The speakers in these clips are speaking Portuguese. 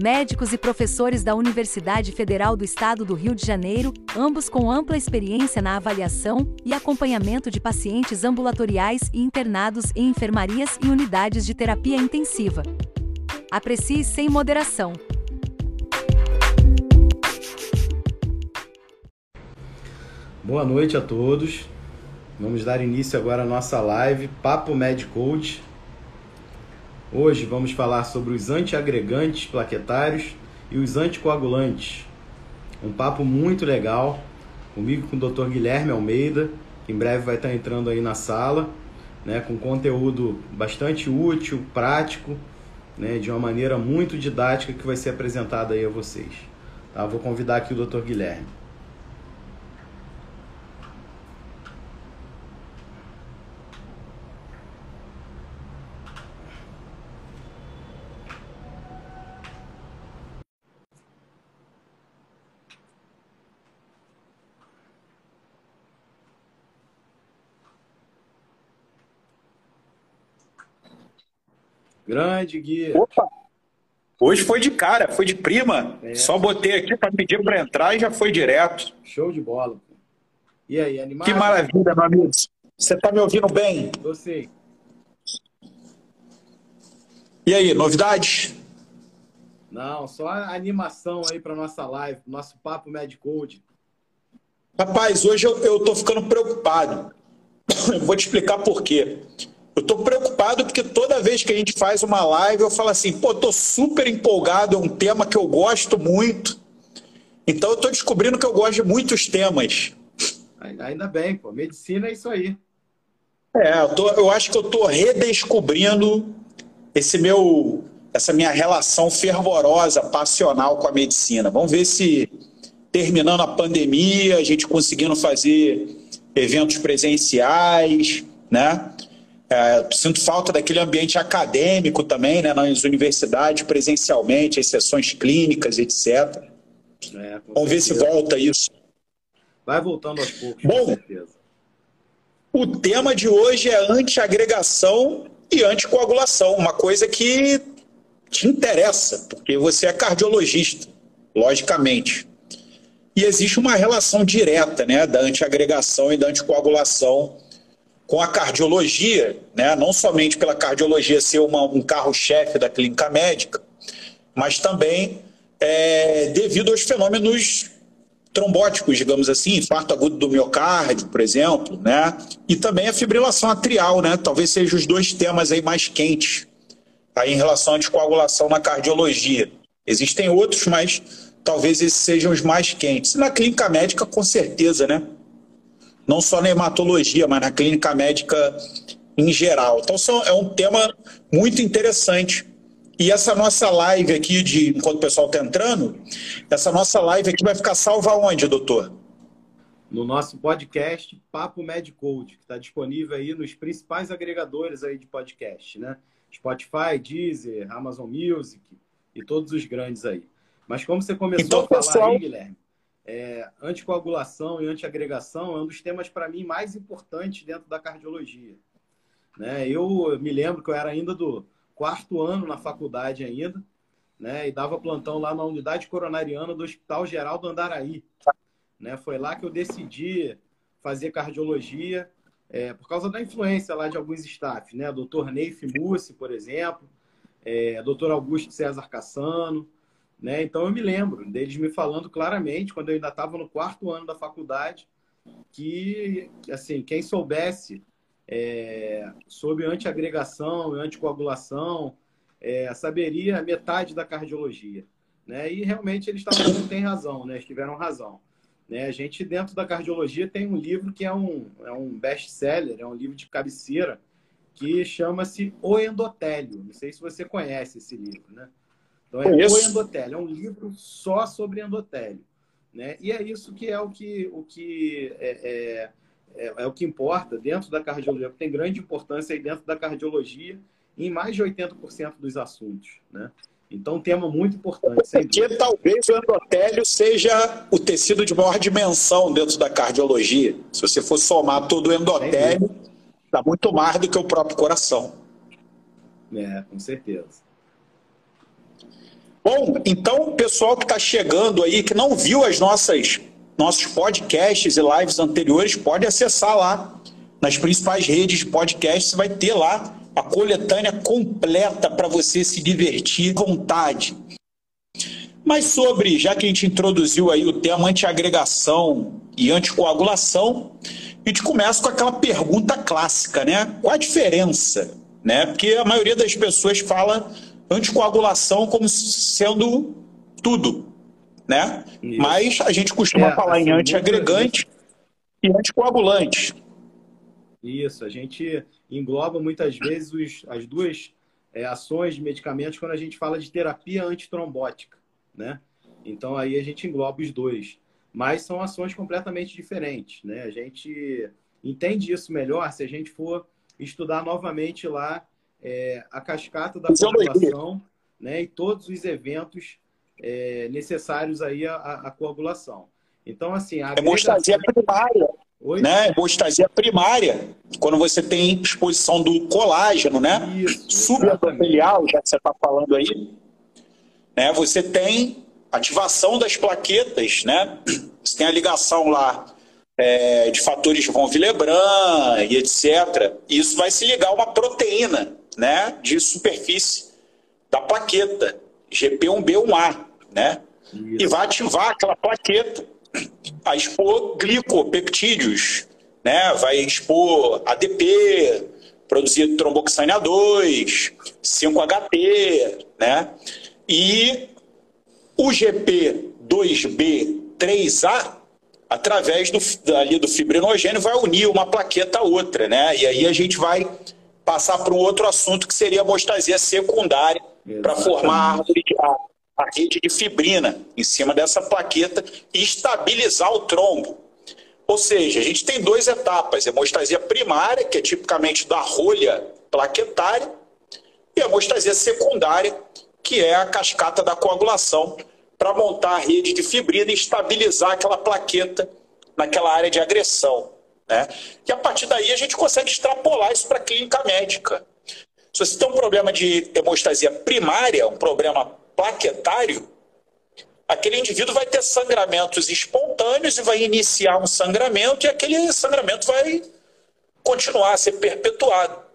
médicos e professores da Universidade Federal do Estado do Rio de Janeiro, ambos com ampla experiência na avaliação e acompanhamento de pacientes ambulatoriais e internados em enfermarias e unidades de terapia intensiva. Aprecie sem moderação. Boa noite a todos. Vamos dar início agora à nossa live Papo Med Coach Hoje vamos falar sobre os antiagregantes plaquetários e os anticoagulantes. Um papo muito legal comigo com o Dr. Guilherme Almeida, que em breve vai estar entrando aí na sala, né, com conteúdo bastante útil, prático, né, de uma maneira muito didática que vai ser apresentada aí a vocês. Tá? Vou convidar aqui o Dr. Guilherme. Grande, Gui. Opa! Hoje foi de cara, foi de prima. É. Só botei aqui para pedir para entrar e já foi direto. Show de bola. E aí, animado? Que maravilha, meu amigo. Você está me ouvindo bem? Você. E aí, novidades? Não, só a animação aí para nossa live, nosso papo Mad Code. Rapaz, hoje eu, estou ficando preocupado. Eu vou te explicar por quê. Eu estou preocupado porque toda vez que a gente faz uma live, eu falo assim, pô, estou super empolgado, é um tema que eu gosto muito. Então eu estou descobrindo que eu gosto de muitos temas. Ainda bem, pô. Medicina é isso aí. É, eu, tô, eu acho que eu estou redescobrindo esse meu, essa minha relação fervorosa, passional com a medicina. Vamos ver se terminando a pandemia, a gente conseguindo fazer eventos presenciais, né? É, sinto falta daquele ambiente acadêmico também, né, nas universidades, presencialmente, as sessões clínicas, etc. É, Vamos ver se volta isso. Vai voltando aos poucos, Bom, com certeza. O tema de hoje é antiagregação e anticoagulação, uma coisa que te interessa, porque você é cardiologista, logicamente. E existe uma relação direta né, da antiagregação e da anticoagulação com a cardiologia, né? não somente pela cardiologia ser uma, um carro-chefe da clínica médica, mas também é, devido aos fenômenos trombóticos, digamos assim, infarto agudo do miocárdio, por exemplo, né? E também a fibrilação atrial, né? Talvez sejam os dois temas aí mais quentes aí em relação à anticoagulação na cardiologia. Existem outros, mas talvez esses sejam os mais quentes. Na clínica médica, com certeza, né? Não só na hematologia, mas na clínica médica em geral. Então, é um tema muito interessante. E essa nossa live aqui, de enquanto o pessoal está entrando, essa nossa live aqui vai ficar salva onde, doutor? No nosso podcast Papo Medicode, que está disponível aí nos principais agregadores aí de podcast, né? Spotify, Deezer, Amazon Music e todos os grandes aí. Mas como você começou então, a falar pessoal... aí, Guilherme, é, anticoagulação e antiagregação é um dos temas, para mim, mais importantes dentro da cardiologia. Né? Eu me lembro que eu era ainda do quarto ano na faculdade ainda, né? e dava plantão lá na unidade coronariana do Hospital Geral do Andaraí. Né? Foi lá que eu decidi fazer cardiologia, é, por causa da influência lá de alguns staff, né? Dr. Neif Mussi, por exemplo, é, Dr. Augusto César Cassano, né? Então eu me lembro deles me falando claramente, quando eu ainda estava no quarto ano da faculdade, que assim quem soubesse é, sobre antiagregação e anticoagulação é, saberia metade da cardiologia. Né? E realmente eles estavam têm razão, né? Eles tiveram razão. Né? A gente, dentro da cardiologia, tem um livro que é um, é um best-seller, é um livro de cabeceira, que chama-se O Endotélio. Não sei se você conhece esse livro, né? Então, é o Endotélio, é um livro só sobre endotélio. né? E é isso que é o que, o que é, é, é, é o que importa dentro da cardiologia, tem grande importância aí dentro da cardiologia em mais de 80% dos assuntos, né? Então, um tema muito importante. Porque talvez o endotélio seja o tecido de maior dimensão dentro da cardiologia. Se você for somar todo o endotélio, dá muito mais do que o próprio coração. É, com certeza. Bom, então, pessoal que está chegando aí, que não viu as nossas nossos podcasts e lives anteriores, pode acessar lá nas principais redes de podcast, você vai ter lá a coletânea completa para você se divertir à vontade. Mas sobre, já que a gente introduziu aí o tema antiagregação e anticoagulação, a gente começa com aquela pergunta clássica, né? Qual a diferença? Né? Porque a maioria das pessoas fala anticoagulação como sendo tudo, né? Isso. Mas a gente costuma é, falar assim, em antiagregante e anticoagulante. Isso, a gente engloba muitas vezes os, as duas é, ações de medicamentos quando a gente fala de terapia antitrombótica, né? Então aí a gente engloba os dois, mas são ações completamente diferentes, né? A gente entende isso melhor se a gente for estudar novamente lá é, a cascata da coagulação, né? E todos os eventos é, necessários aí à, à, coagulação. Então assim, a hemostasia primária Oi? Né? Hemostasia primária, quando você tem exposição do colágeno, né? Subendotelial, já que você está falando aí. Né? Você tem ativação das plaquetas, né? Você tem a ligação lá é, de fatores von Willebrand e etc. E isso vai se ligar a uma proteína, né? De superfície da plaqueta, GP1B1A, né? Isso. E vai ativar aquela plaqueta a expor glicopeptídeos, né? vai expor ADP, produzir tromboxana 2, 5-HT, né? E o GP2B3A, através do, ali do fibrinogênio, vai unir uma plaqueta a outra, né? E aí a gente vai passar para um outro assunto que seria a hemostasia secundária, para formar a árvore de, a rede de fibrina em cima dessa plaqueta e estabilizar o trombo. Ou seja, a gente tem duas etapas: hemostasia primária, que é tipicamente da rolha plaquetária, e a hemostasia secundária, que é a cascata da coagulação, para montar a rede de fibrina e estabilizar aquela plaqueta naquela área de agressão. Né? E a partir daí a gente consegue extrapolar isso para a clínica médica. Se você tem um problema de hemostasia primária, um problema plaquetário, aquele indivíduo vai ter sangramentos espontâneos e vai iniciar um sangramento e aquele sangramento vai continuar a ser perpetuado.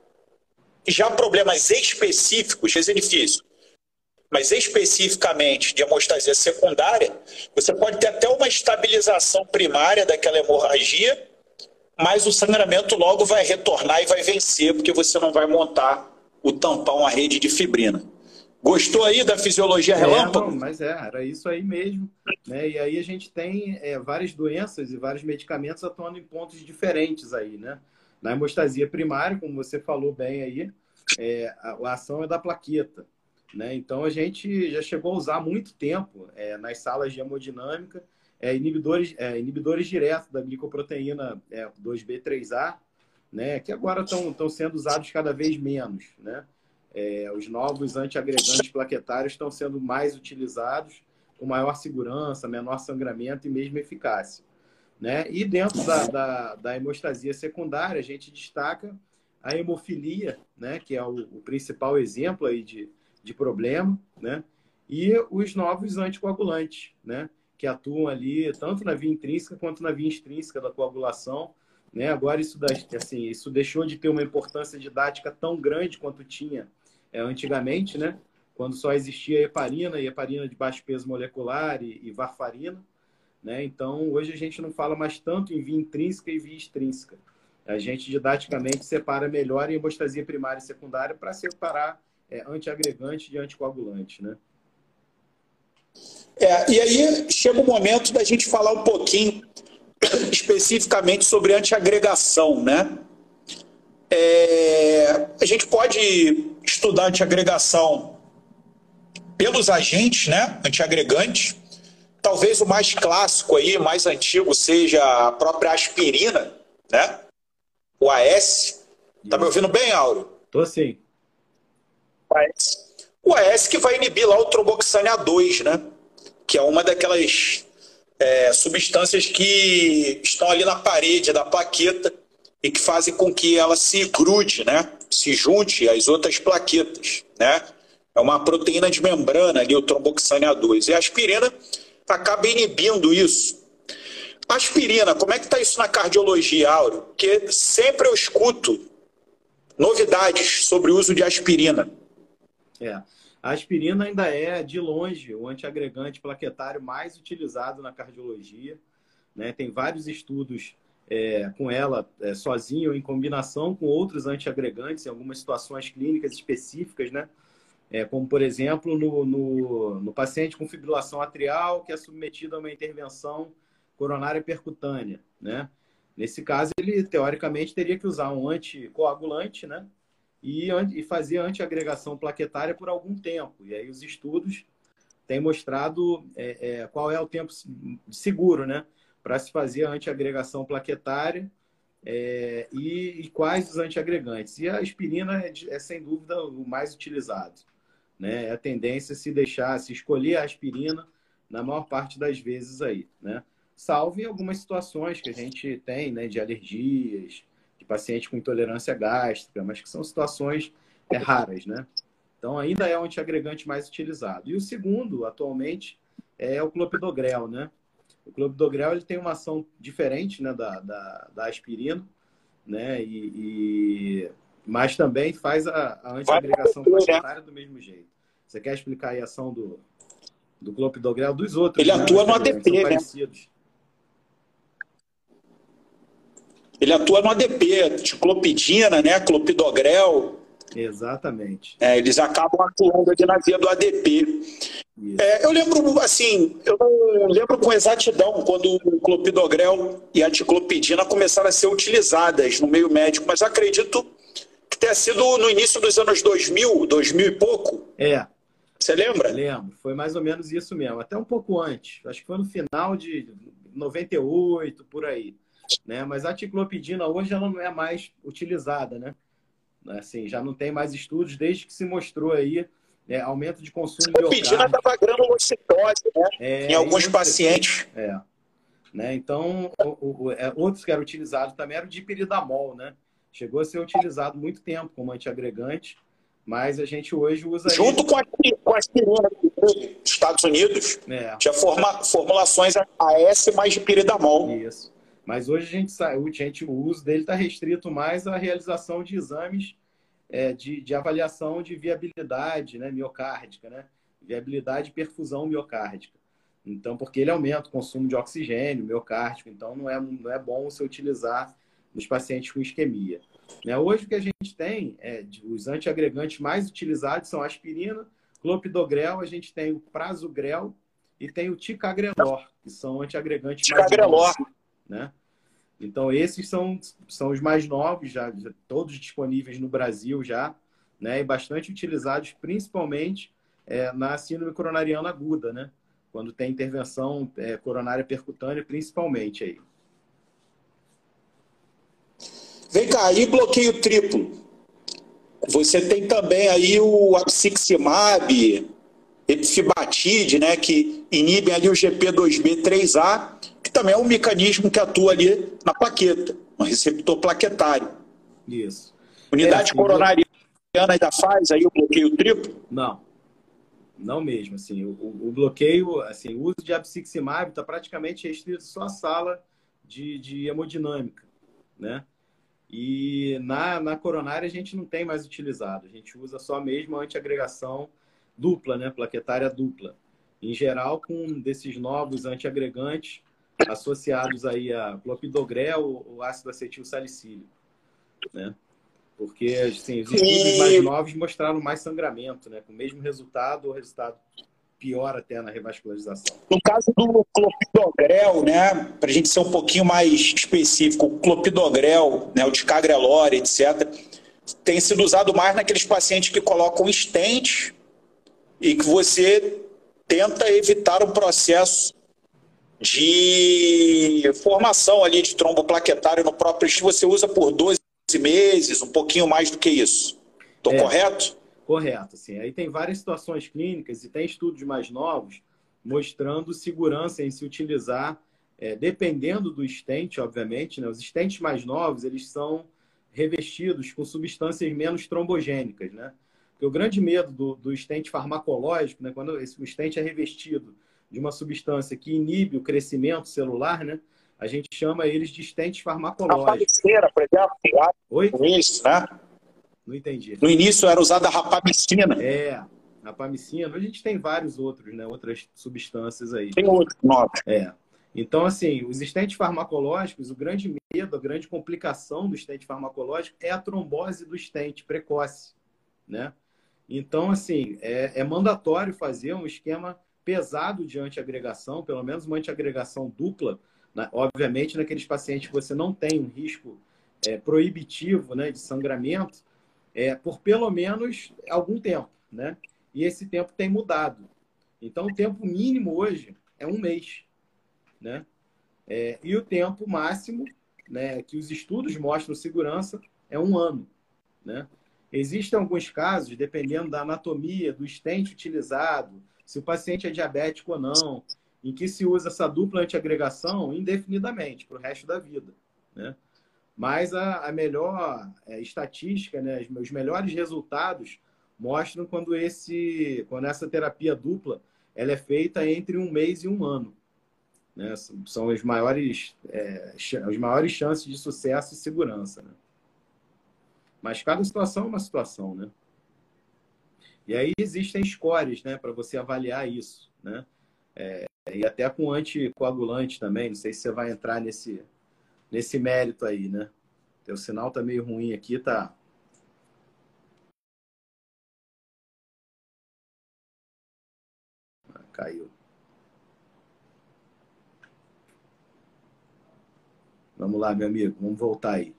Já problemas específicos, esse difícil, mas especificamente de hemostasia secundária, você pode ter até uma estabilização primária daquela hemorragia, mas o sangramento logo vai retornar e vai vencer, porque você não vai montar o tampão, a rede de fibrina. Gostou aí da fisiologia relâmpago? É, não, mas é, era isso aí mesmo. Né? E aí a gente tem é, várias doenças e vários medicamentos atuando em pontos diferentes aí, né? Na hemostasia primária, como você falou bem aí, é, a, a, ação é da plaqueta. Né? Então a gente já chegou a usar muito tempo é, nas salas de hemodinâmica é, inibidores, é, inibidores diretos da glicoproteína 2B3A, né? que agora estão sendo usados cada vez menos. Né? É, os novos antiagregantes plaquetários estão sendo mais utilizados com maior segurança, menor sangramento e mesmo eficácia. Né? E dentro da, da, da hemostasia secundária, a gente destaca a hemofilia, né? que é o, o principal exemplo aí de, de problema, né? e os novos anticoagulantes, né? Que atuam ali tanto na via intrínseca quanto na via extrínseca da coagulação. Né? Agora, isso, assim, isso deixou de ter uma importância didática tão grande quanto tinha é, antigamente, né? Quando só existia heparina e heparina de baixo peso molecular e, e varfarina, né? Então, hoje a gente não fala mais tanto em via intrínseca e via extrínseca. A gente didaticamente separa melhor em hemostasia primária e secundária para separar é, antiagregante de anticoagulante, né? É, e aí chega o momento da gente falar um pouquinho especificamente sobre antiagregação, né? É, a gente pode estudar antiagregação pelos agentes, né, antiagregantes, talvez o mais clássico aí, mais antigo, seja a própria aspirina, né? O AS. Tá me ouvindo bem, Auro? Tô sim. O AS. O AS que vai inibir lá o tromboxane A2, né? Que é uma daquelas é, substâncias que estão ali na parede da plaqueta e que fazem com que ela se grude, né? Se junte às outras plaquetas, né? É uma proteína de membrana ali, o tromboxane A2. E a aspirina acaba inibindo isso. Aspirina, como é que está isso na cardiologia, Áureo? Porque sempre eu escuto novidades sobre o uso de aspirina. É. A aspirina ainda é, de longe, o antiagregante plaquetário mais utilizado na cardiologia. Né? Tem vários estudos é, com ela é, sozinho ou em combinação com outros antiagregantes em algumas situações clínicas específicas, né? É, como, por exemplo, no, no, no, paciente com fibrilação atrial que é submetido a uma intervenção coronária percutânea, né? Nesse caso, ele, teoricamente, teria que usar um anticoagulante, né? E, fazer antiagregação plaquetária por algum tempo. E aí os estudos têm mostrado é, é, qual é o tempo seguro, né? Para se fazer antiagregação plaquetária é, e, e, quais os antiagregantes. E a aspirina é, é, sem dúvida o mais utilizado. Né? É a tendência se deixar, se escolher a aspirina na maior parte das vezes aí, né? Salvo em algumas situações que a gente tem, né, de alergias, de paciente com intolerância gástrica, mas que são situações é, raras, né? Então ainda é o antiagregante mais utilizado. E o segundo, atualmente, é o clopidogrel, né? O clopidogrel ele tem uma ação diferente né, da, da, da aspirina, né? E, e, mas também faz a, a antiagregação plaquetária do mesmo jeito. Você quer explicar aí a ação do, do clopidogrel dos outros? Ele né, atua no ADP, né? Parecidos. Ele atua no ADP, de clopidina, né? Clopidogrel. Exatamente. É, eles acabam atuando ali na via do ADP. É, eu lembro, assim, eu não lembro com exatidão quando o clopidogrel e a ticlopidina começaram a ser utilizadas no meio médico, mas acredito que tenha sido no início dos anos 2000, 2000 e pouco. É. Você lembra? Lembro, foi mais ou menos isso mesmo, até um pouco antes. Acho que foi no final de 98, por aí. Né? Mas a ticlopidina hoje ela não é mais utilizada, né? Assim, já não tem mais estudos desde que se mostrou aí é, aumento de consumo de Ticlopidina estava granulocitose, né? É, em alguns pacientes. É. Né? Então, o, o, é, outros que eram utilizados também eram o dipiridamol, né? Chegou a ser utilizado muito tempo como antiagregante, mas a gente hoje usa Junto com a, com a aspirina dos Estados Unidos, é. tinha forma, formulações AS mais dipiridamol. Isso. Mas hoje a gente sabe, gente, o uso dele está restrito mais à realização de exames é, de, de, avaliação de viabilidade né, miocárdica, né? Viabilidade e perfusão miocárdica. Então, porque ele aumenta o consumo de oxigênio miocárdico, então não é, não é bom você utilizar nos pacientes com isquemia. Né? Hoje o que a gente tem, é, os antiagregantes mais utilizados são aspirina, clopidogrel, a gente tem o prasugrel e tem o ticagrelor, que são antiagregantes ticagrelor. mais né? Então, esses são, são os mais novos, já, já, todos disponíveis no Brasil já, né? E bastante utilizados, principalmente é, na síndrome coronariana aguda, né? Quando tem intervenção é, coronária percutânea, principalmente aí. Vem cá, e bloqueio triplo? Você tem também aí o absiximab, epifibatide, né? Que inibem ali o GP2B3A também é um mecanismo que atua ali na plaqueta, no receptor plaquetário. Isso. Unidade é, coronariana ainda faz aí o bloqueio triplo? Não. Não mesmo, assim, o, o bloqueio, assim, o uso de absiximab está praticamente restrito só à sala de, de hemodinâmica, né? E na, na coronária a gente não tem mais utilizado, a gente usa só mesmo a antiagregação dupla, né? Plaquetária dupla. Em geral, com desses novos antiagregantes, associados aí a clopidogrel ou ácido acetil salicílico, né? Porque assim, os estudos mais novos mostraram mais sangramento, né? Com o mesmo resultado ou resultado pior até na revascularização. No caso do clopidogrel, né, para a gente ser um pouquinho mais específico, o clopidogrel, né, o ticagrelor, etc., tem sido usado mais naqueles pacientes que colocam stent e que você tenta evitar um processo de formação ali de trombo plaquetário no próprio você usa por 12 meses, um pouquinho mais do que isso. Estou é, correto? Correto, sim. Aí tem várias situações clínicas e tem estudos mais novos mostrando segurança em se utilizar, é, dependendo do estente, obviamente. Né? Os estentes mais novos, eles são revestidos com substâncias menos trombogênicas, né? Porque o grande medo do, do estente farmacológico, né? quando esse, o estente é revestido de uma substância que inibe o crescimento celular, né? A gente chama eles de estentes farmacológicos. A rapamicina, por exemplo. Oi? Né? Não entendi. No início era usada a rapamicina. É, rapamicina. A gente tem vários outros, né? Outras substâncias aí. Tem outros novos. É. Então, assim, os estentes farmacológicos, o grande medo, a grande complicação do estente farmacológico é a trombose do estente precoce, né? Então, assim, é, é mandatório fazer um esquema pesado de antiagregação, pelo menos uma antiagregação dupla, né? obviamente naqueles pacientes que você não tem um risco é, proibitivo né, de sangramento, é, por pelo menos algum tempo, né? E esse tempo tem mudado. Então, o tempo mínimo hoje é um mês, né? É, e o tempo máximo, né, que os estudos mostram segurança, é um ano, né? Existem alguns casos, dependendo da anatomia, do estente utilizado, se o paciente é diabético ou não, em que se usa essa dupla antiagregação indefinidamente, para o resto da vida. Né? Mas a, a melhor é, estatística, né, os melhores resultados mostram quando, esse, quando essa terapia dupla ela é feita entre um mês e um ano. Né? São as maiores, é, as maiores chances de sucesso e segurança. Né? Mas cada situação é uma situação, né? E aí existem scores, né, para você avaliar isso, né? É, e até com anticoagulante também, não sei se você vai entrar nesse, nesse mérito aí, né? Teu sinal tá meio ruim aqui, tá? Ah, caiu. Vamos lá, meu amigo, vamos voltar aí.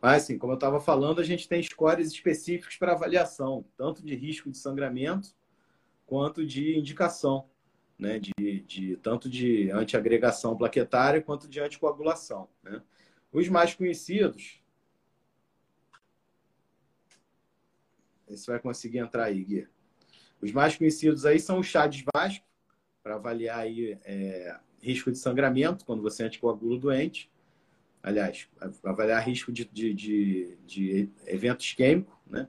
Mas, assim, como eu estava falando, a gente tem scores específicos para avaliação, tanto de risco de sangramento quanto de indicação, né? de, de tanto de antiagregação plaquetária quanto de anticoagulação. Né? Os mais conhecidos. Você vai conseguir entrar aí, Gui. Os mais conhecidos aí são os chás Vasco, para avaliar aí, é, risco de sangramento quando você anticoagula o doente aliás, avaliar risco de, de, de, de evento isquêmico, né?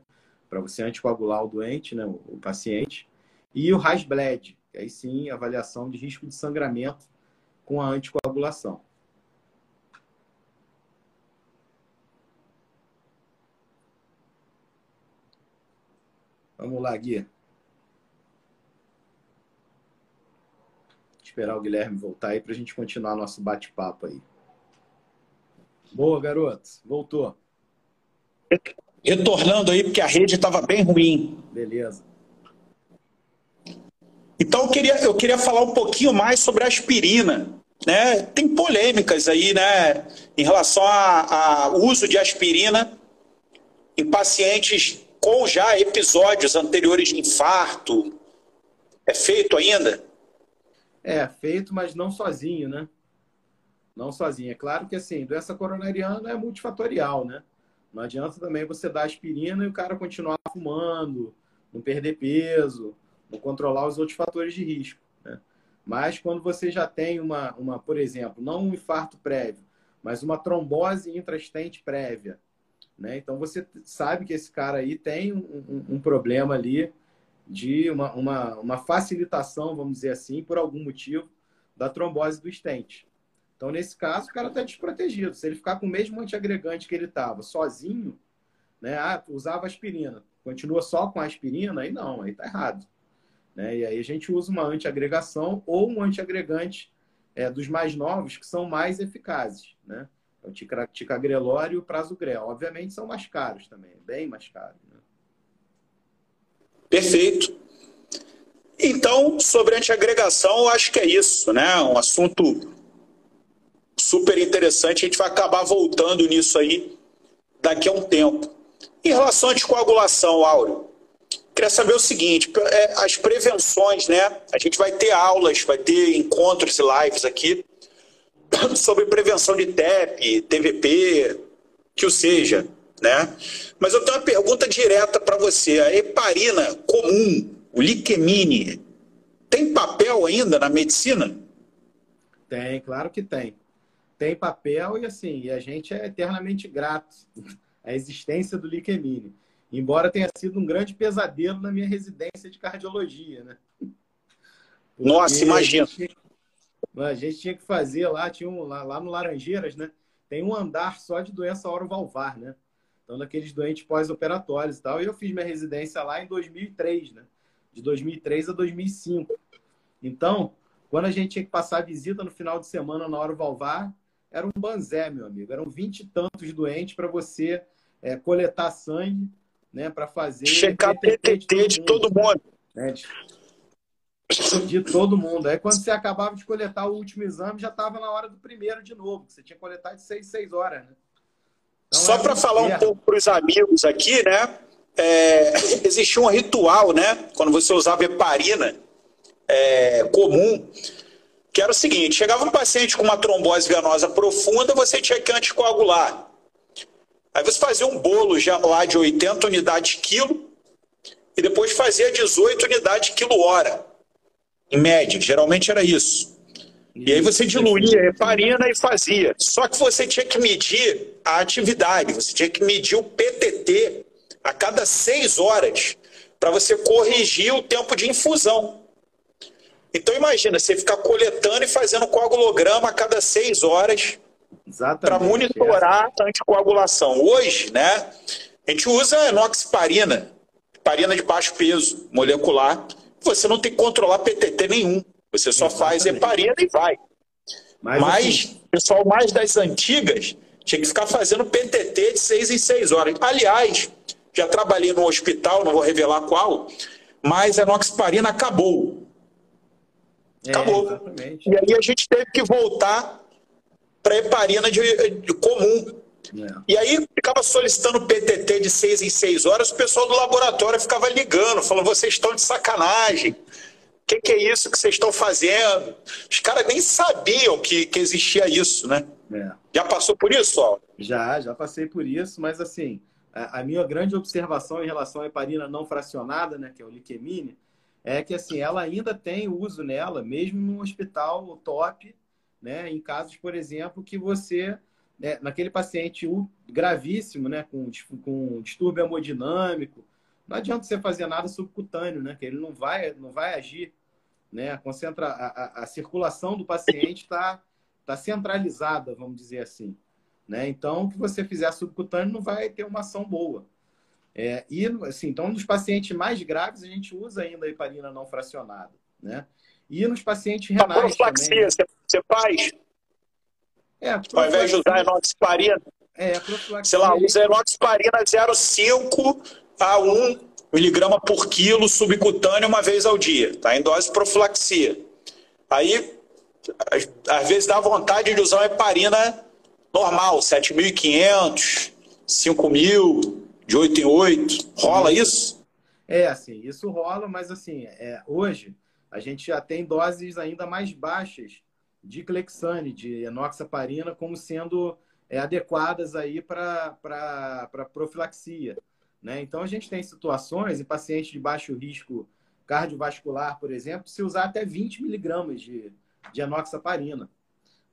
Para você anticoagular o doente, né? O, paciente. E o RASBLED, aí sim, avaliação de risco de sangramento com a anticoagulação. Vamos lá, Gui. Esperar o Guilherme voltar aí para a gente continuar nosso bate-papo aí. Boa, garoto. Voltou. Retornando aí, porque a rede estava bem ruim. Beleza. Então eu queria, eu queria falar um pouquinho mais sobre a aspirina. Né? Tem polêmicas aí, né? Em relação ao uso de aspirina em pacientes com já episódios anteriores de infarto. É feito ainda? É, feito, mas não sozinho, né? Não sozinha. É claro que assim, doença coronariana é multifatorial, né? Não adianta também você dar aspirina e o cara continuar fumando, não perder peso, não controlar os outros fatores de risco. Né? Mas quando você já tem uma, uma, por exemplo, não um infarto prévio, mas uma trombose intrastente prévia, né? Então você sabe que esse cara aí tem um, um, um problema ali de uma, uma, uma facilitação, vamos dizer assim, por algum motivo, da trombose do estente. Então, nesse caso, o cara está desprotegido. Se ele ficar com o mesmo antiagregante que ele estava, sozinho, né? Ah, usava aspirina, continua só com aspirina, aí não, aí tá errado. Né? E aí a gente usa uma antiagregação ou um antiagregante é, dos mais novos que são mais eficazes, né? É o ticagrelor e o prasugrel. Obviamente são mais caros também, bem mais caros. Né? Perfeito. Então, sobre antiagregação, eu acho que é isso, né? Um assunto super interessante. A gente vai acabar voltando nisso aí daqui a um tempo. Em relação à anticoagulação, Áureo, queria saber o seguinte: é, as prevenções, né? A gente vai ter aulas, vai ter encontros e lives aqui sobre prevenção de TEP, TVP, que o seja, né? Mas eu tenho uma pergunta direta para você. A heparina comum, o liquemine, tem papel ainda na medicina? Tem, claro que tem. Tem papel e assim, e a gente é eternamente grato à existência do liquemine. Embora tenha sido um grande pesadelo na minha residência de cardiologia, né? Porque Nossa, imagina. A gente, a gente, tinha que fazer lá, tinha um, lá, lá no Laranjeiras, né? Tem um andar só de doença orovalvar, né? Então, daqueles doentes pós-operatórios e tal. E eu fiz minha residência lá em 2003, né? De 2003 a 2005. Então, quando a gente tinha que passar a visita no final de semana na hora Valvar, era um banzé, meu amigo. Eram vinte e tantos doentes para você é, coletar sangue, né? Para fazer. Checar PTT de todo mundo. Né? De, de todo mundo. Aí quando você acabava de coletar o último exame, já estava na hora do primeiro de novo. Você tinha que coletar de seis, seis horas, né? Então, Só para falar um pouco para os amigos aqui, né? É, existia um ritual, né? Quando você usava heparina é, comum, que era o seguinte: chegava um paciente com uma trombose venosa profunda, você tinha que anticoagular. Aí você fazia um bolo já lá de 80 unidades quilo e depois fazia 18 unidades quilo hora, em média. Geralmente era isso. E aí você diluía a heparina e fazia. Só que você tinha que medir a atividade, você tinha que medir o PTT a cada seis horas para você corrigir o tempo de infusão. Então imagina, você ficar coletando e fazendo coagulograma a cada seis horas para monitorar a anticoagulação. Hoje, né, a gente usa enoxiparina, heparina de baixo peso molecular. Você não tem que controlar PTT nenhum. Você só Exatamente. faz heparina e vai. Mas, Mas assim... pessoal mais das antigas tinha que ficar fazendo PTT de seis em seis horas. Aliás, já trabalhei no hospital, não vou revelar qual, mas a enoxiparina acabou. É, Acabou. Exatamente. E aí a gente teve que voltar para heparina de, de comum. É. E aí ficava solicitando PTT de seis em seis horas, o pessoal do laboratório ficava ligando, falando, vocês estão de sacanagem. O que, que, é isso que vocês estão fazendo? Os caras nem sabiam que, que existia isso, né? É. Já passou por isso, ó? Já, já passei por isso, mas assim, a, a minha grande observação em relação à heparina não fracionada, né, que é o liquemine, é que assim ela ainda tem uso nela, mesmo no hospital top, né? Em casos, por exemplo, que você né, naquele paciente gravíssimo, né, com, com distúrbio hemodinâmico, não adianta você fazer nada subcutâneo, né? Que ele não vai, não vai agir, né? A, concentra, a, a, a circulação do paciente está tá centralizada, vamos dizer assim, né? Então, o que você fizer subcutâneo não vai ter uma ação boa. É, e, assim, então, nos pacientes mais graves, a gente usa ainda a heparina não fracionada, né? E nos pacientes renais a profilaxia, também. Você faz? É, Ao invés de usar enoxaparina? É, profilaxia. Sei lá, usa enoxaparina 0,5 a 1 miligrama por quilo subcutâneo uma vez ao dia, tá? Em dose profilaxia. Aí, às vezes dá vontade de usar uma heparina normal, 7.500, 5.000, de 8 em 8? Rola isso? É, assim, isso rola, mas assim, é, hoje a gente já tem doses ainda mais baixas de Clexane, de enoxaparina, como sendo é, adequadas aí para profilaxia. Né? Então, a gente tem situações em pacientes de baixo risco cardiovascular, por exemplo, se usar até 20 miligramas de, de enoxaparina.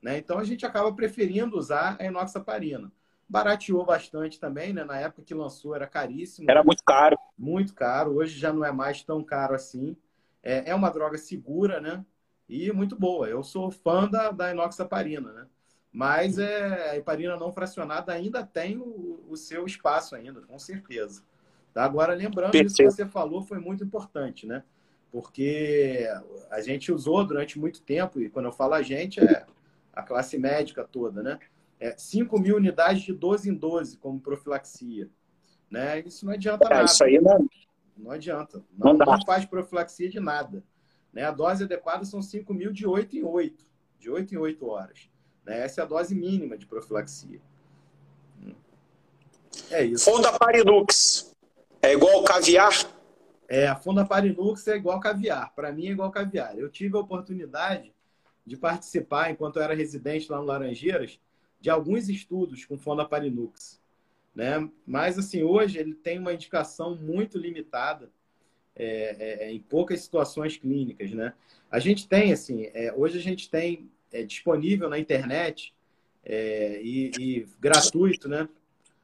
Né? Então, a gente acaba preferindo usar a enoxaparina barateou bastante também, né? Na época que lançou era caríssimo. Era muito caro. Muito caro. Hoje já não é mais tão caro assim. É, é uma droga segura, né? E muito boa. Eu sou fã da, da enoxaparina, né? Mas é, a heparina não fracionada ainda tem o, o seu espaço ainda, com certeza. Tá? Agora, lembrando, Perfeito. isso que você falou foi muito importante, né? Porque a gente usou durante muito tempo, e quando eu falo a gente, é a classe médica toda, né? É, 5 mil unidades de 12 em 12 como profilaxia. Né? Isso não adianta é, nada. Isso aí não, não adianta. Não, não, não, faz profilaxia de nada. Né? A dose adequada são 5 mil de 8 em 8, de 8 em 8 horas. Né? Essa é a dose mínima de profilaxia. É isso. Fondaparinux é igual caviar? É, a Fondaparinux é igual caviar. Para mim é igual caviar. Eu tive a oportunidade de participar, enquanto eu era residente lá no Laranjeiras, de alguns estudos com Fondaparinux. Né? Mas, assim, hoje ele tem uma indicação muito limitada é, é, é, em poucas situações clínicas, né? A gente tem, assim, é, hoje a gente tem é, disponível na internet é, e, e, gratuito, né?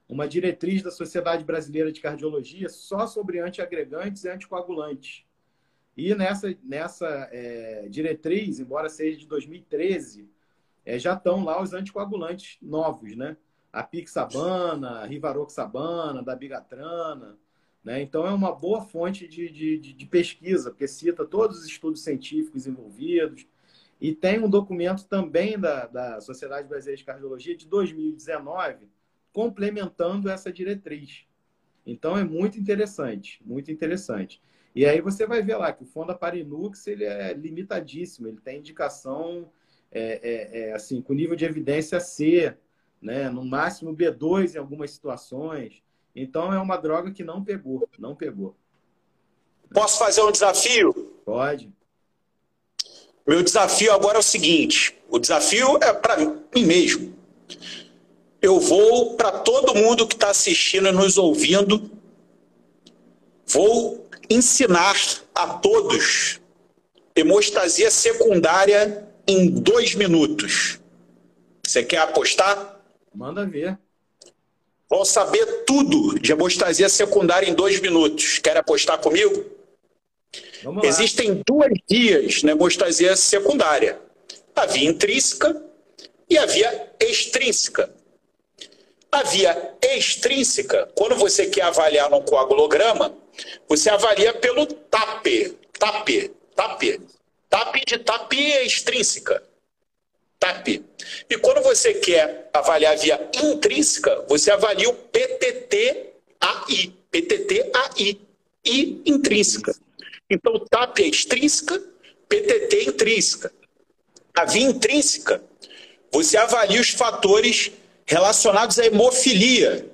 Uma diretriz da Sociedade Brasileira de Cardiologia só sobre antiagregantes e anticoagulantes. E nessa, nessa diretriz, embora seja de 2013, já estão lá os anticoagulantes novos, né? A Pixabana, a Rivaroxabana, da Bigatrana, né? Então, é uma boa fonte de, de, de, pesquisa, porque cita todos os estudos científicos envolvidos. E tem um documento também da, da Sociedade Brasileira de Cardiologia de 2019, complementando essa diretriz. Então, é muito interessante, muito interessante. E aí você vai ver lá que o Fundo Parinux ele é limitadíssimo, ele tem indicação é, é, é, assim, com nível de evidência C, né? no máximo B2 em algumas situações. Então é uma droga que não pegou, não pegou. Posso fazer um desafio? Pode. Meu desafio agora é o seguinte: o desafio é para mim mesmo. Eu vou para todo mundo que está assistindo e nos ouvindo, vou ensinar a todos hemostasia secundária em dois minutos. Você quer apostar? Manda ver vão saber tudo de hemostasia secundária em dois minutos. Quer apostar comigo? Existem duas vias na hemostasia secundária: a via intrínseca e a via extrínseca. A via extrínseca, quando você quer avaliar no coagulograma, você avalia pelo TAP, TAP, TAP, TAP de TAP extrínseca. TAP. E quando você quer avaliar via intrínseca, você avalia o PTT-AI. PTT-AI. I intrínseca. Então, TAP é extrínseca, PTT é intrínseca. A via intrínseca, você avalia os fatores relacionados à hemofilia.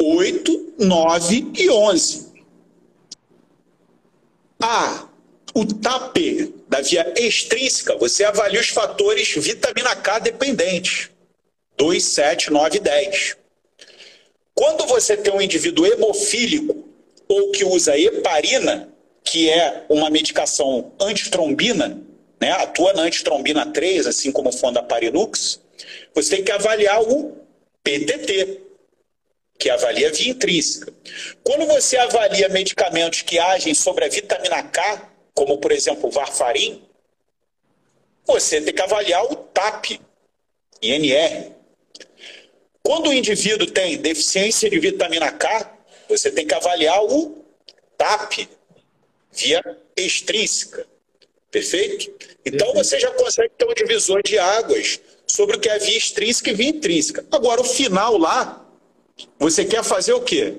8, 9 e 11. A o TAP da via extrínseca, você avalia os fatores vitamina K dependentes. 2, 7, 9 e 10. Quando você tem um indivíduo hemofílico ou que usa heparina, que é uma medicação antitrombina, né, atua na antitrombina 3, assim como o Fondaparinux, você tem que avaliar o PTT, que avalia via intrínseca. Quando você avalia medicamentos que agem sobre a vitamina K, como por exemplo o Varfarin, você tem que avaliar o TAP, INR. Quando o indivíduo tem deficiência de vitamina K, você tem que avaliar o TAP, via extrínseca. Perfeito? Então você já consegue ter um divisor de águas sobre o que é via extrínseca e via intrínseca. Agora, o final lá, você quer fazer o quê?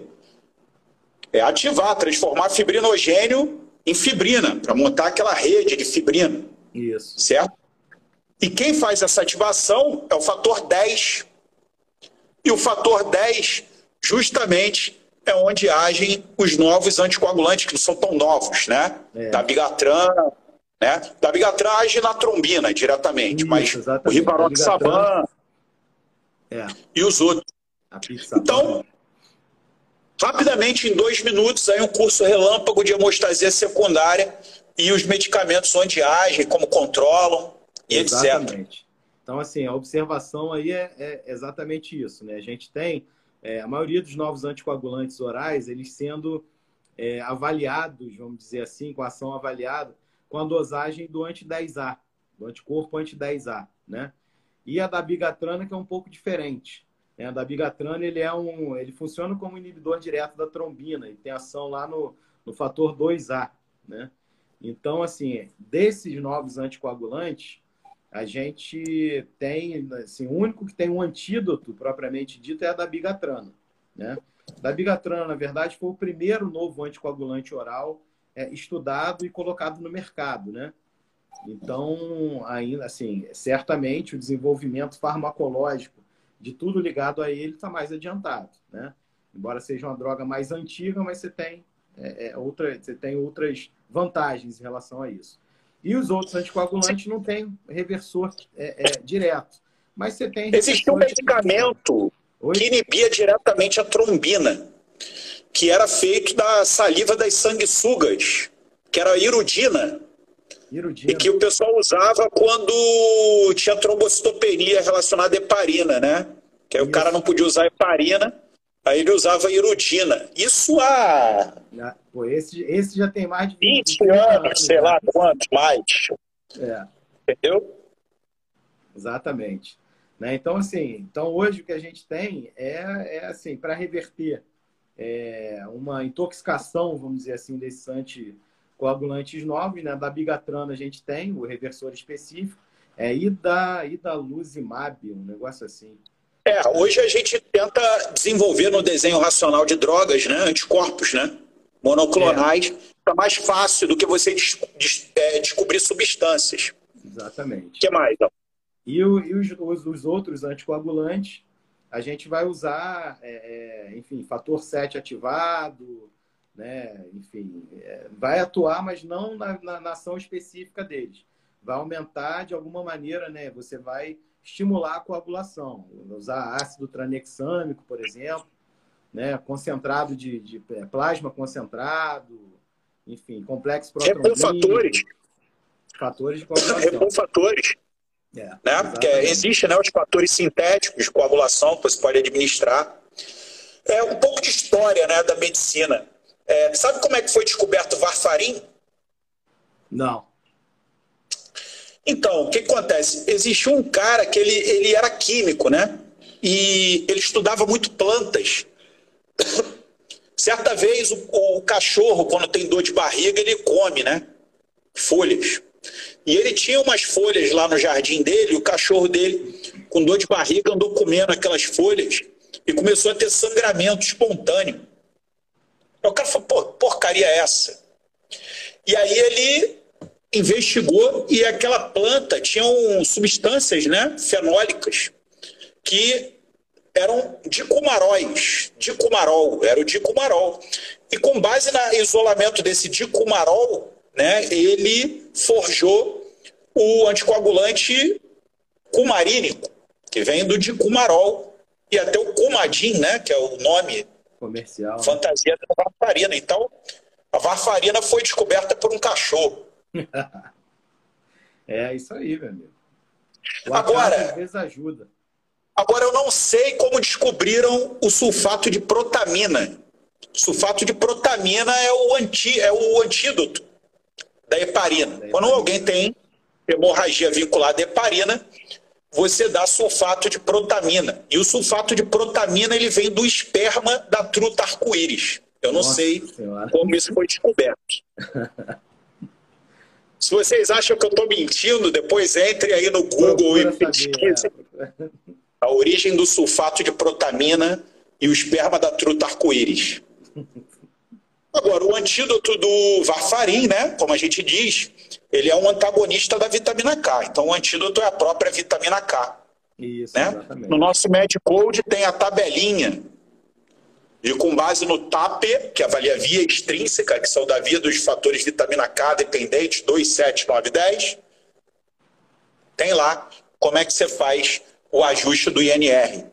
É ativar, transformar fibrinogênio em fibrina, para montar aquela rede de fibrina. Isso. Certo? E quem faz essa ativação é o fator 10. E o fator 10, justamente, é onde agem os novos anticoagulantes, que não são tão novos, né? É. Da bigatrana, né? Da bigatrana age na trombina diretamente, Isso, mas exatamente. o rivaroxaban é. e os outros. Então, Rapidamente, em dois minutos, aí um curso relâmpago de hemostasia secundária e os medicamentos onde agem, como controlam e exatamente. etc. Então, assim, a observação aí é, é exatamente isso, né? A gente tem é, a maioria dos novos anticoagulantes orais, eles sendo é, avaliados, vamos dizer assim, com a ação avaliada, com a dosagem do anti-10A, do anticorpo anti-10A, né? E a da bigatrana, que é um pouco diferente. É, da bigatrana ele é um, ele funciona como inibidor direto da trombina e tem ação lá no, no fator 2A, né? Então, assim, desses novos anticoagulantes, a gente tem, assim, o único que tem um antídoto propriamente dito é a da bigatrana, né? Da bigatrana, na verdade, foi o primeiro novo anticoagulante oral é, estudado e colocado no mercado, né? Então, ainda assim, certamente o desenvolvimento farmacológico de tudo ligado a ele está mais adiantado, né? Embora seja uma droga mais antiga, mas você tem, é, é, outra, você tem outras vantagens em relação a isso. E os outros anticoagulantes não têm reversor é, é, direto. Mas você tem. Existe um medicamento Oi? que inibia diretamente a trombina, que era feito da saliva das sanguessugas, que era a irudina. E que o pessoal usava quando tinha trombocitopenia relacionada à heparina, né? Que aí Isso. o cara não podia usar heparina, aí ele usava irudina. Isso há. Pô, esse, esse já tem mais de 20, 20 anos, anos, sei lá quanto mais. É. Entendeu? Exatamente. Né? Então, assim, então hoje o que a gente tem é, é assim, para reverter é, uma intoxicação, vamos dizer assim, desses anticoagulantes novos, né? Da bigatrana a gente tem o reversor específico, é ida, idaluzimab, um negócio assim. É, hoje a gente tenta desenvolver no desenho racional de drogas, né, anticorpos, né, monoclonais, é. Tá mais fácil do que você des, des, é, descobrir substâncias. Exatamente. O que mais? Então? E, o, e os, os, os, outros anticoagulantes, a gente vai usar, é, é enfim, fator 7 ativado, né? enfim, é, vai atuar, mas não na, na, na, ação específica deles. Vai aumentar de alguma maneira, né? Você vai estimular a coagulação. Usar ácido tranexâmico, por exemplo, né? concentrado de, de é, plasma concentrado, enfim, complexo protrombínico. fatores. Fatores de coagulação. fatores. É, né? Porque existe né, os fatores sintéticos de coagulação que você pode administrar. É um pouco de história né, da medicina. É, sabe como é que foi descoberto o varfarim? Não. Então, o que, acontece? Existiu um cara que ele, ele era químico, né? E ele estudava muito plantas. Certa vez o, o cachorro, quando tem dor de barriga, ele come, né? Folhas. E ele tinha umas folhas lá no jardim dele, e o cachorro dele, com dor de barriga, andou comendo aquelas folhas e começou a ter sangramento espontâneo. O cara falou, pô, porcaria é essa? E aí ele investigou e aquela planta tinha substâncias né, fenólicas que eram dicumaróis, dicumarol, era o dicumarol. E com base no isolamento desse dicumarol, né, ele forjou o anticoagulante cumarínico, que vem do dicumarol, e até o cumadin, né, que é o nome comercial fantasia da varfarina. Então, a varfarina foi descoberta por um cachorro. é isso aí, meu amigo. O Agora, às vezes ajuda. Agora, eu não sei como descobriram o sulfato de protamina. Sulfato de protamina é o, anti, é o antídoto da heparina. Quando alguém tem hemorragia vinculada à heparina, você dá sulfato de protamina. E o sulfato de protamina ele vem do esperma da truta arco-íris. Eu não Nossa sei senhora. como isso foi descoberto. Se vocês acham que eu estou mentindo, depois entre aí no Google e pesquise. É. A origem do sulfato de protamina e o esperma da truta arco-íris. Agora, o antídoto do varfarim, né, como a gente diz, ele é um antagonista da vitamina K. Então, o antídoto é a própria vitamina K. Isso, né? No nosso Medicode tem a tabelinha de com base no TAPE, que avalia a via extrínseca, que são da via dos fatores vitamina K dependentes, 2, 7, 9, 10. Tem lá como é que você faz o ajuste do INR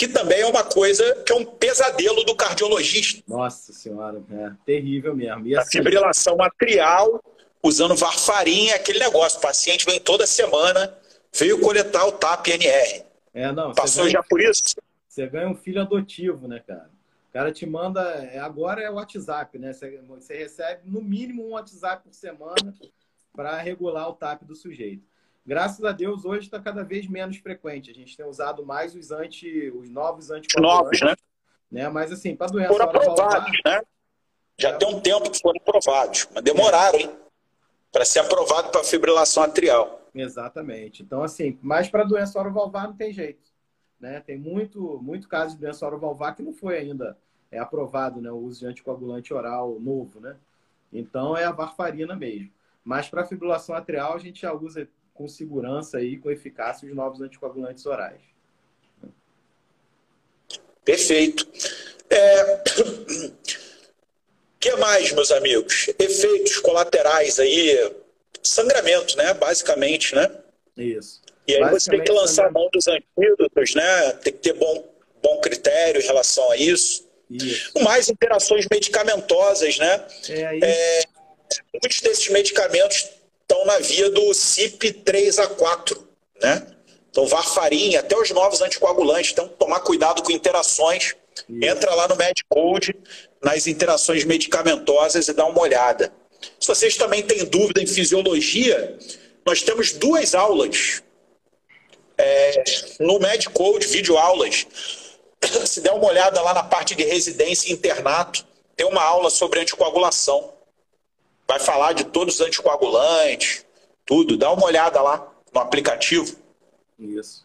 que também é uma coisa que é um pesadelo do cardiologista. Nossa senhora, é terrível mesmo. E assim... A fibrilação atrial, usando varfarinha, aquele negócio. O paciente vem toda semana, veio coletar o TAP-NR. É, não. Passou ganha, já por isso? Você ganha um filho adotivo, né, cara? O cara te manda. É, agora é o WhatsApp, né? Você recebe no mínimo um WhatsApp por semana para regular o TAP do sujeito graças a Deus, hoje está cada vez menos frequente. A gente tem usado mais os anti, os novos anticoagulantes. Novos, né? né? Mas assim, para doença Foram aprovados, né? Já é... tem um tempo que foram aprovados, mas demoraram, hein? Para ser aprovado para fibrilação atrial. Exatamente. Então, assim, mas para doença orovalvar não tem jeito. Né? Tem muito, muito caso de doença orovalvar que não foi ainda é aprovado né, o uso de anticoagulante oral novo, né? Então é a varfarina mesmo. Mas para fibrilação atrial, a gente já usa com segurança e com eficácia os novos anticoagulantes orais. Perfeito. É... que mais, meus amigos? Efeitos colaterais aí, sangramento, né? Basicamente, né? Isso. E aí você tem que lançar a mão dos antídotos, né? Tem que ter bom, bom critério em relação a isso. isso. Mais interações medicamentosas, né? É, é, muitos desses medicamentos estão na via do CYP3A4, né? Então, varfarin, até os novos anticoagulantes, então tomar cuidado com interações. Isso. Entra lá no MedCode, nas interações medicamentosas e dá uma olhada. Se vocês também têm dúvida em fisiologia, nós temos duas aulas é, no MedCode, videoaulas. Se der uma olhada lá na parte de residência e internato, tem uma aula sobre anticoagulação. Vai falar de todos os anticoagulantes, tudo. Dá uma olhada lá no aplicativo. Isso.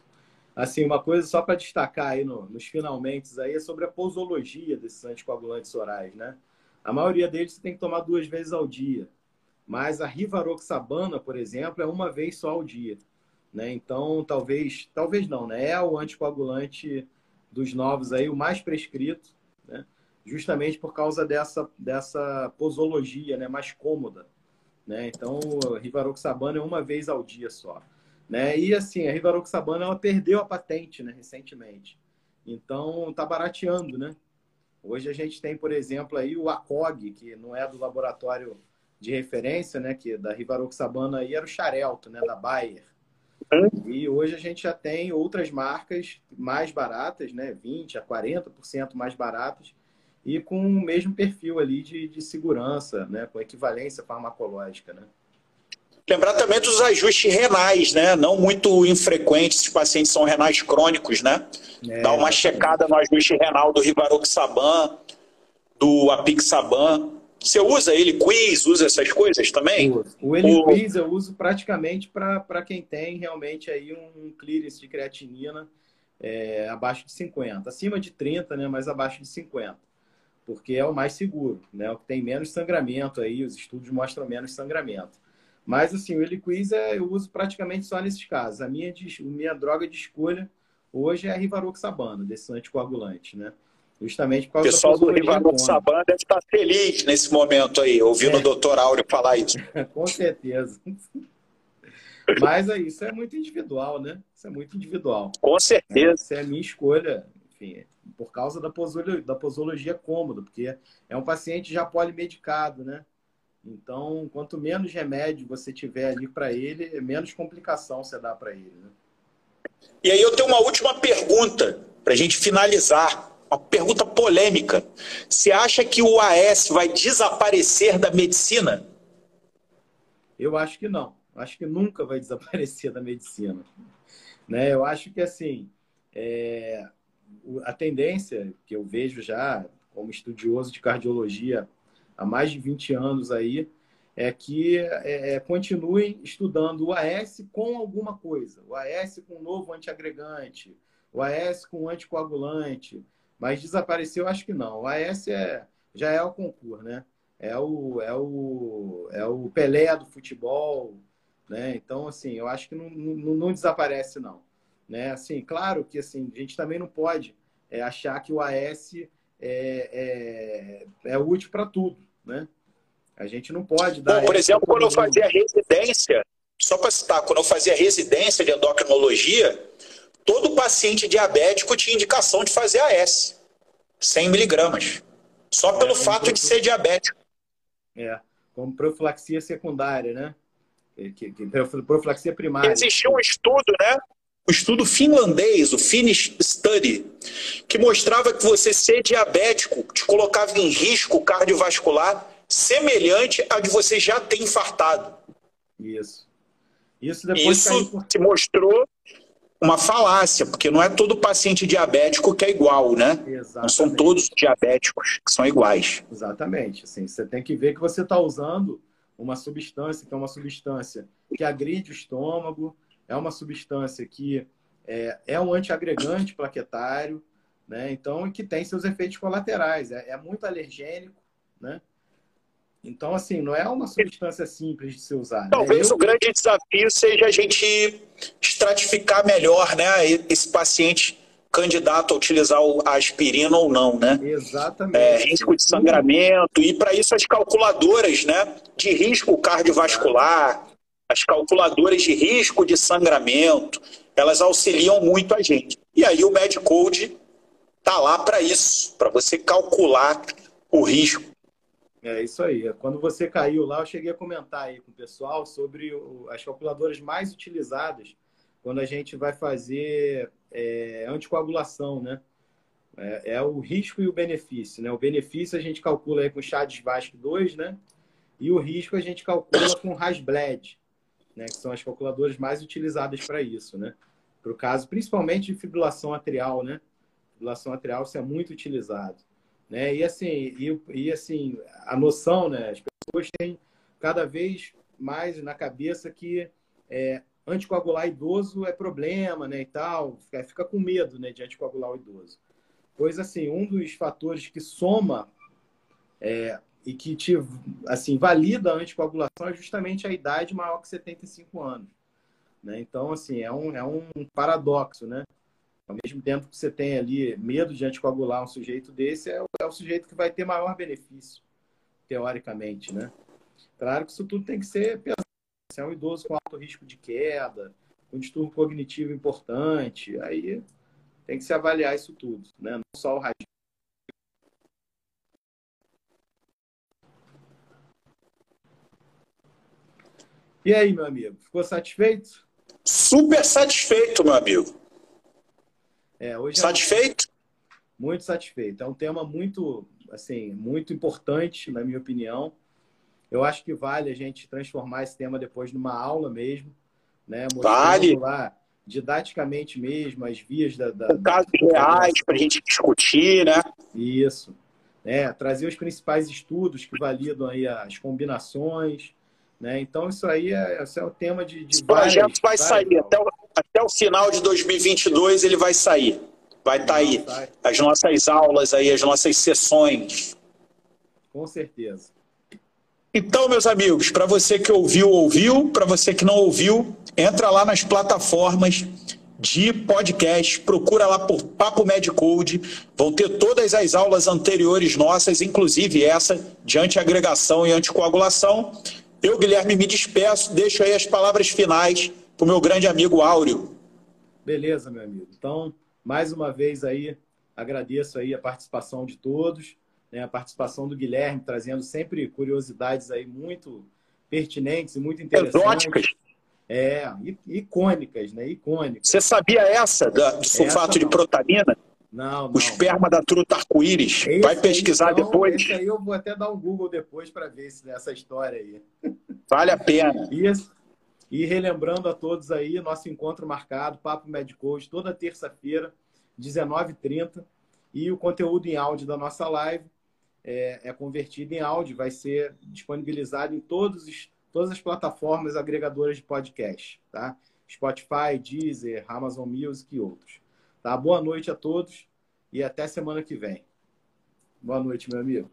Assim, uma coisa só para destacar aí no, nos finalmente aí é sobre a posologia desses anticoagulantes orais, né? A maioria deles você tem que tomar duas vezes ao dia. Mas a rivaroxabana, por exemplo, é uma vez só ao dia. Né? Então, talvez, talvez não, né? É o anticoagulante dos novos aí, o mais prescrito? Justamente por causa dessa, dessa posologia né? mais cômoda. Né? Então, rivaroxabana é uma vez ao dia só. Né? E assim, a rivaroxabana ela perdeu a patente né? recentemente. Então, está barateando, né? Hoje a gente tem, por exemplo, aí o ACOG, que não é do laboratório de referência, né? Que da rivaroxabana aí era o Xarelto, né? Da Bayer. E hoje a gente já tem outras marcas mais baratas, né? 20 a 40% mais baratas e com o mesmo perfil ali de, de segurança, né? Com equivalência farmacológica, né? Lembrar também dos ajustes renais, né? Não muito infrequentes, os pacientes são renais crônicos, né? É, Dá uma checada no ajuste renal do Rivaroxaban, do Apixaban. Você usa ele quiz, usa essas coisas também? O ele quiz eu uso praticamente para quem tem realmente aí um clearance de creatinina é, abaixo de 50. Acima de 30, né, mas abaixo de 50. Porque é o mais seguro, né? O que tem menos sangramento aí, os estudos mostram menos sangramento. Mas assim, o Eliquiz é, eu uso praticamente só nesses casos. A minha, a minha droga de escolha hoje é a Rivaroxabana, desse anticoagulante, né? Justamente por causa O pessoal do Rivarox Saban deve estar feliz nesse momento aí, ouvindo é. o doutor Áureo falar isso. Com certeza. Mas é, isso é muito individual, né? Isso é muito individual. Com certeza. Essa é a minha escolha, enfim, por causa da posologia, da posologia cômoda, porque é um paciente já polimedicado, né? Então, quanto menos remédio você tiver ali para ele, menos complicação você dá para ele. Né? E aí eu tenho uma última pergunta para a gente finalizar uma pergunta polêmica. Você acha que o AS vai desaparecer da medicina? Eu acho que não. Acho que nunca vai desaparecer da medicina. Né? Eu acho que assim é... a tendência que eu vejo já como estudioso de cardiologia há mais de 20 anos aí é que é, é, continuem estudando o AS com alguma coisa. O AS com um novo antiagregante, o AS com anticoagulante, mas desapareceu, acho que não. O AS é, já é o concurso, né? É o, é, o, é o Pelé do futebol, né? Então, assim, eu acho que não, não, não desaparece, não. Né? Assim, claro que assim, a gente também não pode é, achar que o AS é, é, é útil para tudo, né? A gente não pode dar... Bom, por exemplo, quando eu fazia residência, só para citar, quando eu fazia residência de endocrinologia, todo paciente diabético tinha indicação de fazer AS, 100 miligramas, só pelo é, fato de ser diabético. É, como profilaxia secundária, né? Que, que, profilaxia primária. Existiu um estudo, né? O estudo finlandês, o Finnish Study, que mostrava que você ser diabético te colocava em risco cardiovascular semelhante a de você já ter infartado. Isso. Isso, Isso se mostrou uma falácia, porque não é todo paciente diabético que é igual, né? Exatamente. Não são todos diabéticos que são iguais. Exatamente. Assim, você tem que ver que você está usando uma substância que é uma substância que agride o estômago, é uma substância que é, é um antiagregante plaquetário, né? Então, que tem seus efeitos colaterais. É, é muito alergênico, né? Então, assim, não é uma substância simples de se usar. Né? Talvez Eu... o grande desafio seja a gente estratificar melhor, né? Esse paciente candidato a utilizar a aspirina ou não, né? Exatamente. É, risco de sangramento, e para isso as calculadoras, né? De risco cardiovascular, as calculadoras de risco de sangramento, elas auxiliam muito a gente. E aí o MedCode tá lá para isso, para você calcular o risco. É isso aí. Quando você caiu lá, eu cheguei a comentar aí com o pessoal sobre as calculadoras mais utilizadas quando a gente vai fazer é, anticoagulação, né? É, é, o risco e o benefício, né? O benefício a gente calcula aí com Chades Vasco 2, né? E o risco a gente calcula com Hasbled, né? Que são as calculadoras mais utilizadas para isso, né? Para o caso, principalmente de fibrilação atrial, né? Fibrilação atrial, isso é muito utilizado. Né? E assim, e, e, assim, a noção, né? As pessoas têm cada vez mais na cabeça que é, anticoagular idoso é problema, né, e tal, fica, fica com medo, né, de anticoagular o idoso. Pois assim, um dos fatores que soma é, e que te, assim, valida a anticoagulação é justamente a idade maior que 75 anos. Né? Então, assim, é um, é um paradoxo, né? Ao mesmo tempo que você tem ali medo de anticoagular um sujeito desse, é o, é o sujeito que vai ter maior benefício, teoricamente, né? Claro que isso tudo tem que ser pesado. Se é um idoso com alto risco de queda, com distúrbio cognitivo importante, aí tem que se avaliar isso tudo, né? Não só o radicalismo. E aí, meu amigo, ficou satisfeito? Super satisfeito, meu amigo. É, hoje satisfeito? É um... Muito satisfeito. É um tema muito, assim, muito importante, na minha opinião. Eu acho que vale a gente transformar esse tema depois numa aula mesmo, né? Mostrando vale. lá didaticamente mesmo as vias da, da casos reais para a gente discutir, né? Isso. É, trazer os principais estudos que validam aí as combinações, né? Então isso aí é, esse é o tema de, de Esse projeto vai sair até o, até o final de 2022 ele vai sair. Vai estar tá aí sai. as nossas aulas aí, as nossas sessões. Com certeza. Então, meus amigos, para você que ouviu, ouviu, para você que não ouviu, entra lá nas plataformas de podcast, procura lá por Papo Medicode, vão ter todas as aulas anteriores nossas, inclusive essa de antiagregação e anticoagulação. Eu, Guilherme, me despeço, deixo aí as palavras finais para o meu grande amigo Áureo. Beleza, meu amigo. Então, mais uma vez aí, agradeço aí a participação de todos, né, a participação do Guilherme, trazendo sempre curiosidades aí muito pertinentes e muito interessantes. Exóticas. É, icônicas, né? Icônicas. Você sabia essa do sulfato essa de protamina? Não, não. O esperma da truta arco-íris. Vai pesquisar então, depois. Esse aí eu vou até dar um Google depois para ver se essa história aí. Vale a pena. Isso. E relembrando a todos aí, nosso encontro marcado, Papo Medicode, toda terça-feira, 19h30. E o conteúdo em áudio da nossa live é, é convertido em áudio, vai ser disponibilizado em todos os, todas as plataformas agregadoras de podcast, tá? Spotify, Deezer, Amazon Music e outros. Tá? Boa noite a todos e até semana que vem. Boa noite, meu amigo.